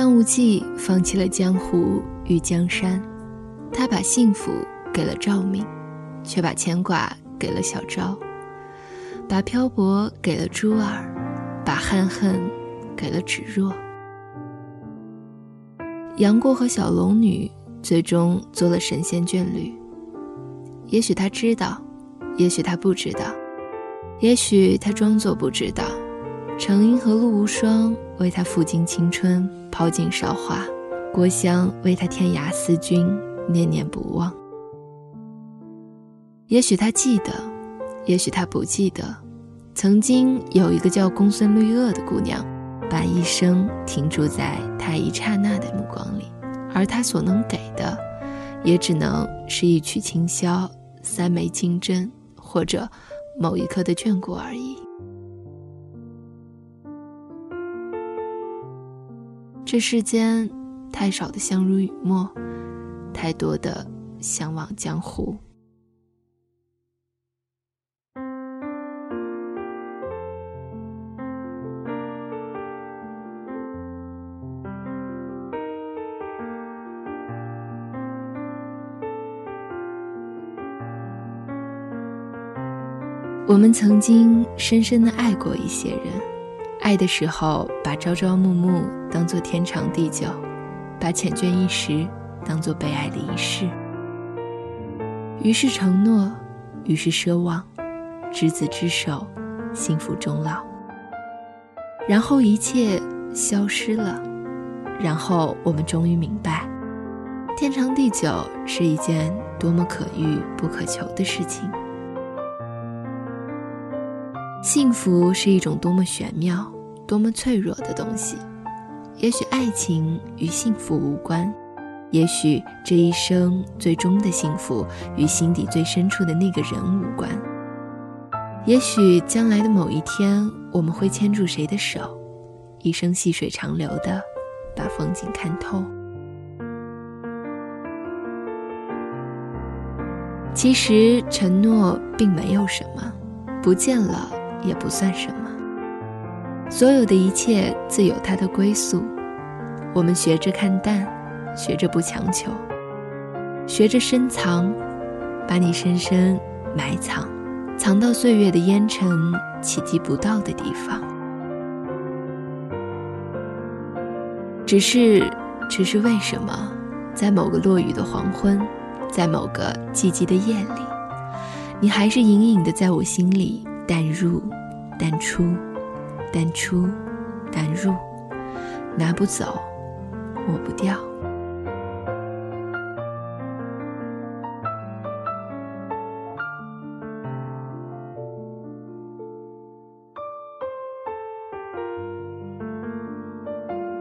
张无忌放弃了江湖与江山，他把幸福给了赵敏，却把牵挂给了小昭；把漂泊给了珠儿，把憾恨给了芷若。杨过和小龙女最终做了神仙眷侣。也许他知道，也许他不知道，也许他装作不知道。程英和陆无双为他付尽青春，抛尽韶华；郭襄为他天涯思君，念念不忘。也许他记得，也许他不记得，曾经有一个叫公孙绿萼的姑娘，把一生停驻在他一刹那的目光里，而他所能给的，也只能是一曲清箫、三枚金针，或者某一刻的眷顾而已。这世间太少的相濡以沫，太多的相忘江湖。我们曾经深深的爱过一些人。爱的时候，把朝朝暮暮当作天长地久，把缱绻一时当作被爱的一世。于是承诺，于是奢望，执子之手，幸福终老。然后一切消失了，然后我们终于明白，天长地久是一件多么可遇不可求的事情。幸福是一种多么玄妙、多么脆弱的东西。也许爱情与幸福无关，也许这一生最终的幸福与心底最深处的那个人无关。也许将来的某一天，我们会牵住谁的手，一生细水长流的把风景看透。其实承诺并没有什么，不见了。也不算什么。所有的一切自有它的归宿。我们学着看淡，学着不强求，学着深藏，把你深深埋藏，藏到岁月的烟尘企及不到的地方。只是，只是为什么，在某个落雨的黄昏，在某个寂寂的夜里，你还是隐隐的在我心里？淡入，淡出，淡出，淡入，拿不走，抹不掉。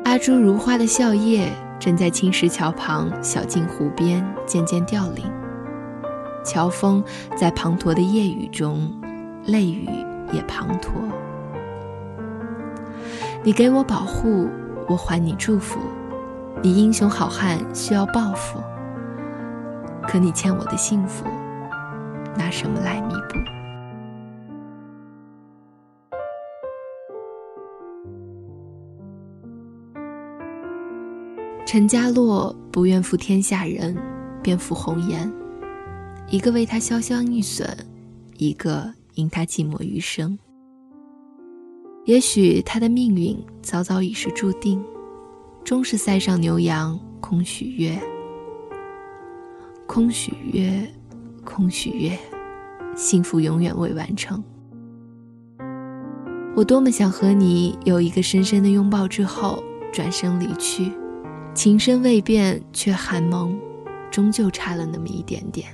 阿朱如花的笑靥，正在青石桥旁小径湖边渐渐凋零。乔峰在滂沱的夜雨中。泪雨也滂沱。你给我保护，我还你祝福。你英雄好汉需要报复，可你欠我的幸福，拿什么来弥补？陈家洛不愿负天下人，便负红颜。一个为他潇湘玉损，一个。因他寂寞余生，也许他的命运早早已是注定，终是塞上牛羊空许约，空许约，空许约，幸福永远未完成。我多么想和你有一个深深的拥抱之后转身离去，情深未变却寒盟，终究差了那么一点点，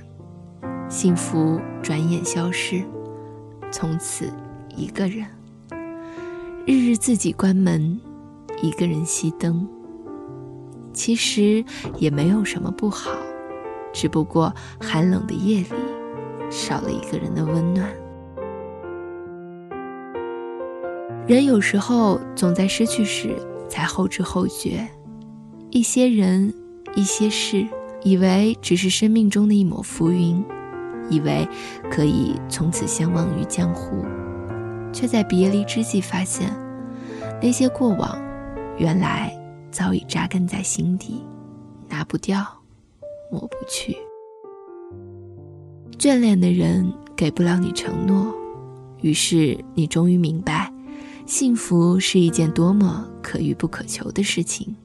幸福转眼消失。从此，一个人，日日自己关门，一个人熄灯。其实也没有什么不好，只不过寒冷的夜里，少了一个人的温暖。人有时候总在失去时才后知后觉，一些人，一些事，以为只是生命中的一抹浮云。以为可以从此相忘于江湖，却在别离之际发现，那些过往，原来早已扎根在心底，拿不掉，抹不去。眷恋的人给不了你承诺，于是你终于明白，幸福是一件多么可遇不可求的事情。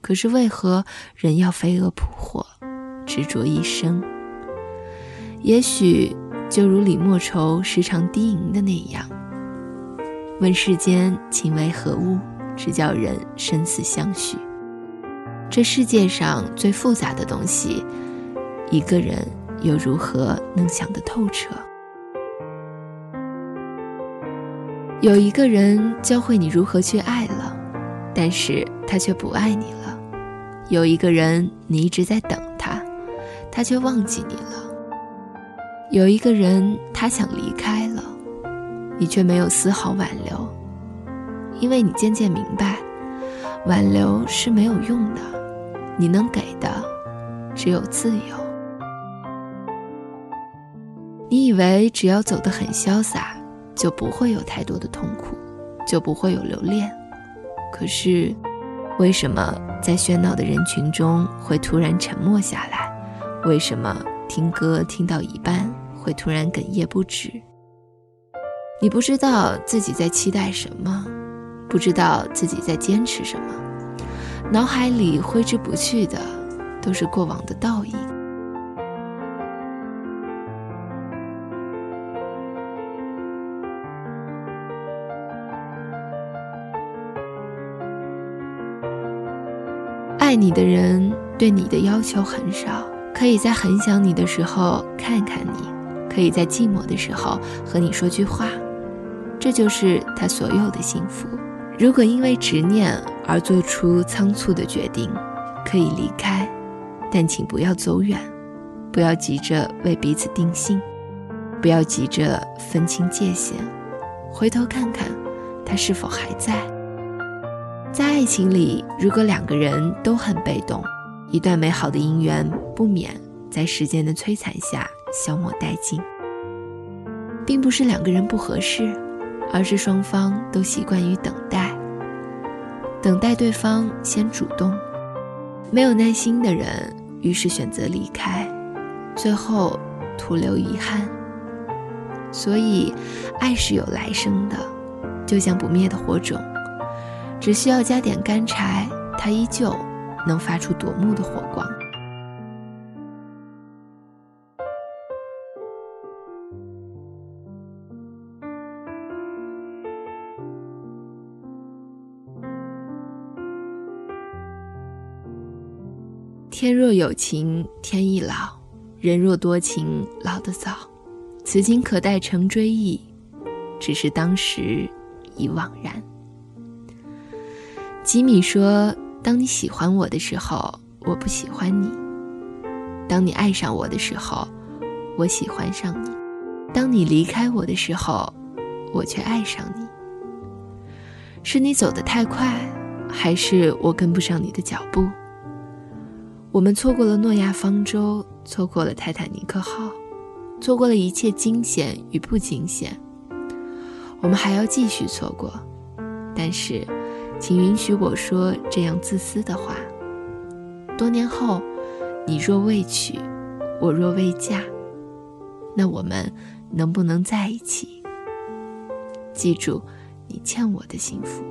可是为何人要飞蛾扑火，执着一生？也许就如李莫愁时常低吟的那样：“问世间情为何物，直叫人生死相许。”这世界上最复杂的东西，一个人又如何能想得透彻？有一个人教会你如何去爱了，但是他却不爱你了；有一个人你一直在等他，他却忘记你了。有一个人，他想离开了，你却没有丝毫挽留，因为你渐渐明白，挽留是没有用的，你能给的只有自由。你以为只要走得很潇洒，就不会有太多的痛苦，就不会有留恋。可是，为什么在喧闹的人群中会突然沉默下来？为什么？听歌听到一半，会突然哽咽不止。你不知道自己在期待什么，不知道自己在坚持什么，脑海里挥之不去的都是过往的倒影。爱你的人对你的要求很少。可以在很想你的时候看看你，可以在寂寞的时候和你说句话，这就是他所有的幸福。如果因为执念而做出仓促的决定，可以离开，但请不要走远，不要急着为彼此定性，不要急着分清界限，回头看看他是否还在。在爱情里，如果两个人都很被动。一段美好的姻缘不免在时间的摧残下消磨殆尽，并不是两个人不合适，而是双方都习惯于等待，等待对方先主动。没有耐心的人，于是选择离开，最后徒留遗憾。所以，爱是有来生的，就像不灭的火种，只需要加点干柴，它依旧。能发出夺目的火光。天若有情天亦老，人若多情老得早。此情可待成追忆，只是当时已惘然。吉米说。当你喜欢我的时候，我不喜欢你；当你爱上我的时候，我喜欢上你；当你离开我的时候，我却爱上你。是你走得太快，还是我跟不上你的脚步？我们错过了诺亚方舟，错过了泰坦尼克号，错过了一切惊险与不惊险。我们还要继续错过，但是。请允许我说这样自私的话。多年后，你若未娶，我若未嫁，那我们能不能在一起？记住，你欠我的幸福。